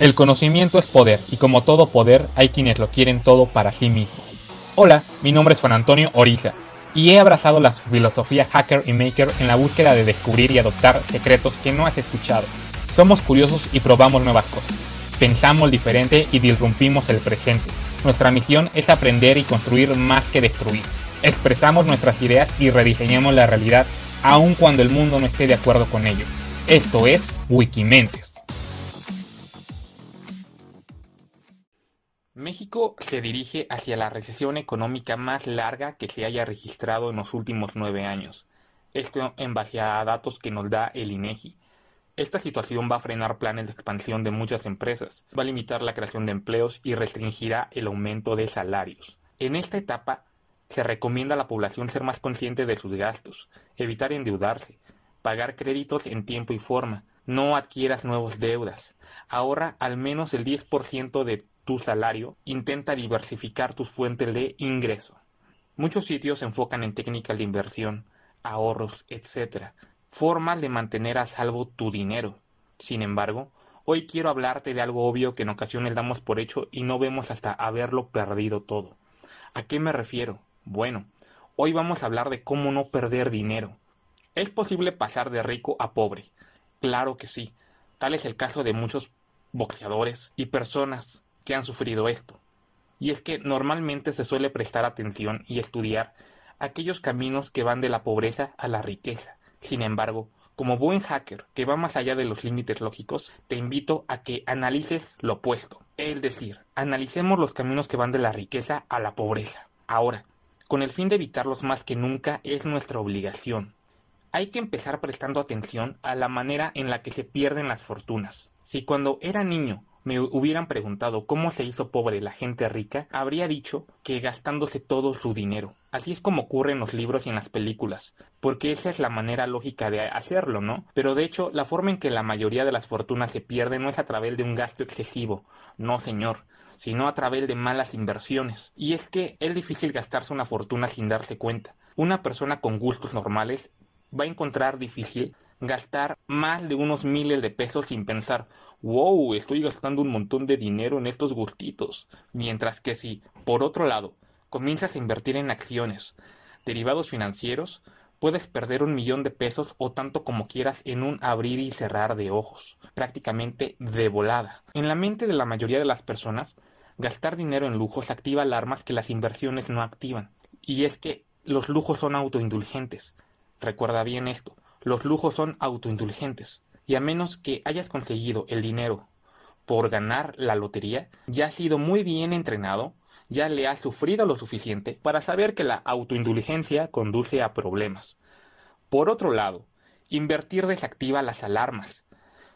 El conocimiento es poder y como todo poder hay quienes lo quieren todo para sí mismo. Hola, mi nombre es Juan Antonio Oriza y he abrazado la filosofía hacker y maker en la búsqueda de descubrir y adoptar secretos que no has escuchado. Somos curiosos y probamos nuevas cosas. Pensamos diferente y disrumpimos el presente. Nuestra misión es aprender y construir más que destruir. Expresamos nuestras ideas y rediseñamos la realidad aun cuando el mundo no esté de acuerdo con ello. Esto es Wikimentes. México se dirige hacia la recesión económica más larga que se haya registrado en los últimos nueve años. Esto en base a datos que nos da el INEGI. Esta situación va a frenar planes de expansión de muchas empresas, va a limitar la creación de empleos y restringirá el aumento de salarios. En esta etapa, se recomienda a la población ser más consciente de sus gastos, evitar endeudarse, pagar créditos en tiempo y forma, no adquieras nuevas deudas, ahorra al menos el 10% de tu salario, intenta diversificar tus fuentes de ingreso. Muchos sitios se enfocan en técnicas de inversión, ahorros, etc., formas de mantener a salvo tu dinero. Sin embargo, hoy quiero hablarte de algo obvio que en ocasiones damos por hecho y no vemos hasta haberlo perdido todo. ¿A qué me refiero? Bueno, hoy vamos a hablar de cómo no perder dinero. ¿Es posible pasar de rico a pobre? Claro que sí. Tal es el caso de muchos boxeadores y personas que han sufrido esto. Y es que normalmente se suele prestar atención y estudiar aquellos caminos que van de la pobreza a la riqueza. Sin embargo, como buen hacker que va más allá de los límites lógicos, te invito a que analices lo opuesto. Es decir, analicemos los caminos que van de la riqueza a la pobreza. Ahora, con el fin de evitarlos más que nunca, es nuestra obligación. Hay que empezar prestando atención a la manera en la que se pierden las fortunas. Si cuando era niño me hubieran preguntado cómo se hizo pobre la gente rica, habría dicho que gastándose todo su dinero. Así es como ocurre en los libros y en las películas, porque esa es la manera lógica de hacerlo, ¿no? Pero de hecho, la forma en que la mayoría de las fortunas se pierden no es a través de un gasto excesivo, no señor, sino a través de malas inversiones. Y es que es difícil gastarse una fortuna sin darse cuenta. Una persona con gustos normales va a encontrar difícil gastar más de unos miles de pesos sin pensar, wow, estoy gastando un montón de dinero en estos gustitos. Mientras que si, por otro lado, comienzas a invertir en acciones, derivados financieros, puedes perder un millón de pesos o tanto como quieras en un abrir y cerrar de ojos, prácticamente de volada. En la mente de la mayoría de las personas, gastar dinero en lujos activa alarmas que las inversiones no activan. Y es que los lujos son autoindulgentes. Recuerda bien esto. Los lujos son autoindulgentes, y a menos que hayas conseguido el dinero por ganar la lotería, ya has sido muy bien entrenado, ya le has sufrido lo suficiente para saber que la autoindulgencia conduce a problemas. Por otro lado, invertir desactiva las alarmas.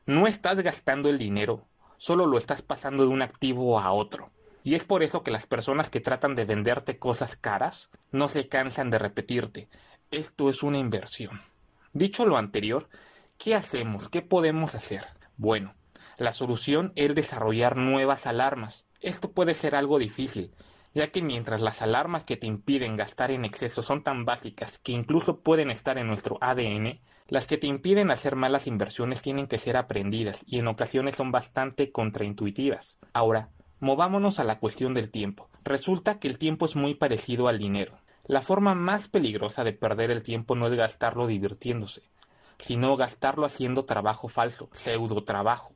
No estás gastando el dinero, solo lo estás pasando de un activo a otro. Y es por eso que las personas que tratan de venderte cosas caras no se cansan de repetirte, esto es una inversión. Dicho lo anterior, ¿qué hacemos? ¿Qué podemos hacer? Bueno, la solución es desarrollar nuevas alarmas. Esto puede ser algo difícil, ya que mientras las alarmas que te impiden gastar en exceso son tan básicas que incluso pueden estar en nuestro ADN, las que te impiden hacer malas inversiones tienen que ser aprendidas y en ocasiones son bastante contraintuitivas. Ahora, movámonos a la cuestión del tiempo. Resulta que el tiempo es muy parecido al dinero. La forma más peligrosa de perder el tiempo no es gastarlo divirtiéndose, sino gastarlo haciendo trabajo falso, pseudo trabajo.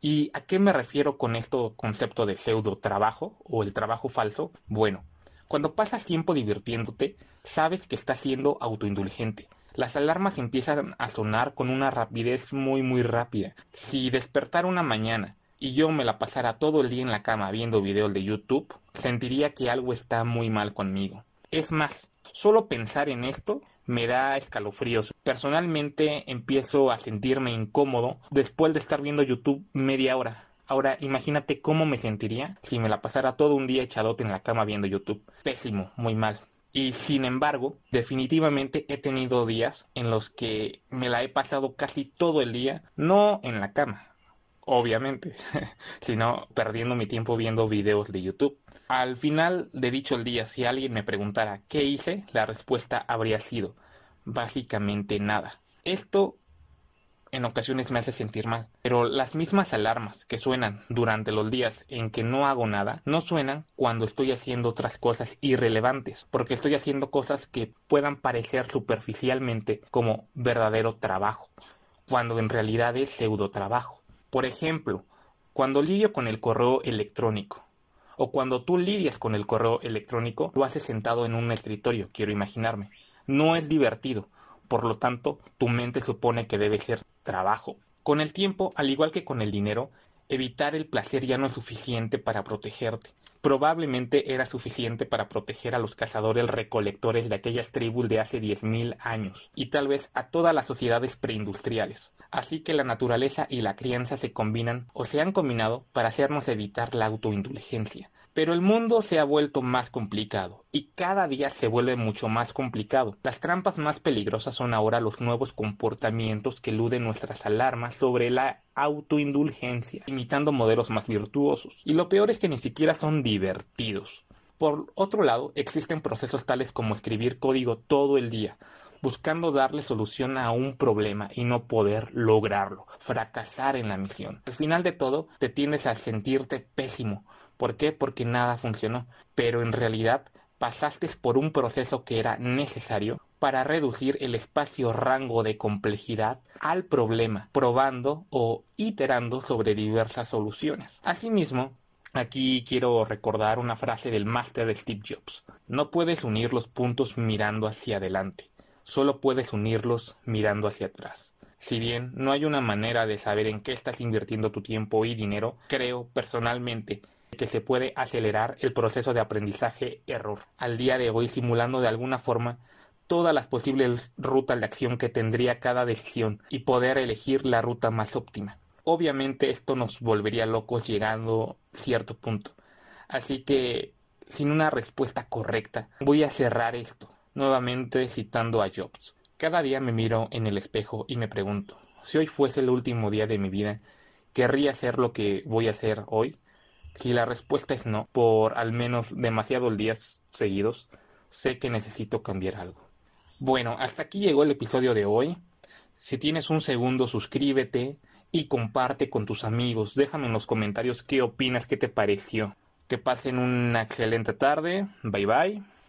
¿Y a qué me refiero con esto concepto de pseudo trabajo o el trabajo falso? Bueno, cuando pasas tiempo divirtiéndote, sabes que estás siendo autoindulgente. Las alarmas empiezan a sonar con una rapidez muy muy rápida. Si despertar una mañana y yo me la pasara todo el día en la cama viendo videos de YouTube, sentiría que algo está muy mal conmigo. Es más, solo pensar en esto me da escalofríos. Personalmente empiezo a sentirme incómodo después de estar viendo YouTube media hora. Ahora, imagínate cómo me sentiría si me la pasara todo un día echadote en la cama viendo YouTube. Pésimo, muy mal. Y sin embargo, definitivamente he tenido días en los que me la he pasado casi todo el día, no en la cama, obviamente, sino perdiendo mi tiempo viendo videos de YouTube. Al final de dicho el día, si alguien me preguntara qué hice, la respuesta habría sido básicamente nada. Esto en ocasiones me hace sentir mal. Pero las mismas alarmas que suenan durante los días en que no hago nada, no suenan cuando estoy haciendo otras cosas irrelevantes, porque estoy haciendo cosas que puedan parecer superficialmente como verdadero trabajo, cuando en realidad es pseudo trabajo. Por ejemplo, cuando lidio con el correo electrónico, o cuando tú lidias con el correo electrónico, lo haces sentado en un escritorio, quiero imaginarme. No es divertido, por lo tanto, tu mente supone que debe ser trabajo. Con el tiempo, al igual que con el dinero, evitar el placer ya no es suficiente para protegerte. Probablemente era suficiente para proteger a los cazadores recolectores de aquellas tribus de hace diez mil años, y tal vez a todas las sociedades preindustriales. Así que la naturaleza y la crianza se combinan o se han combinado para hacernos evitar la autoindulgencia. Pero el mundo se ha vuelto más complicado y cada día se vuelve mucho más complicado. Las trampas más peligrosas son ahora los nuevos comportamientos que eluden nuestras alarmas sobre la autoindulgencia, imitando modelos más virtuosos. Y lo peor es que ni siquiera son divertidos. Por otro lado, existen procesos tales como escribir código todo el día, buscando darle solución a un problema y no poder lograrlo, fracasar en la misión. Al final de todo, te tiendes a sentirte pésimo, ¿Por qué? Porque nada funcionó. Pero en realidad pasaste por un proceso que era necesario para reducir el espacio rango de complejidad al problema, probando o iterando sobre diversas soluciones. Asimismo, Aquí quiero recordar una frase del máster Steve Jobs. No puedes unir los puntos mirando hacia adelante, solo puedes unirlos mirando hacia atrás. Si bien no hay una manera de saber en qué estás invirtiendo tu tiempo y dinero, creo personalmente que se puede acelerar el proceso de aprendizaje-error. Al día de hoy simulando de alguna forma todas las posibles rutas de acción que tendría cada decisión y poder elegir la ruta más óptima. Obviamente esto nos volvería locos llegando a cierto punto. Así que, sin una respuesta correcta, voy a cerrar esto, nuevamente citando a Jobs. Cada día me miro en el espejo y me pregunto, si hoy fuese el último día de mi vida, ¿querría hacer lo que voy a hacer hoy? Si la respuesta es no, por al menos demasiados días seguidos, sé que necesito cambiar algo. Bueno, hasta aquí llegó el episodio de hoy. Si tienes un segundo, suscríbete y comparte con tus amigos. Déjame en los comentarios qué opinas, qué te pareció. Que pasen una excelente tarde. Bye bye.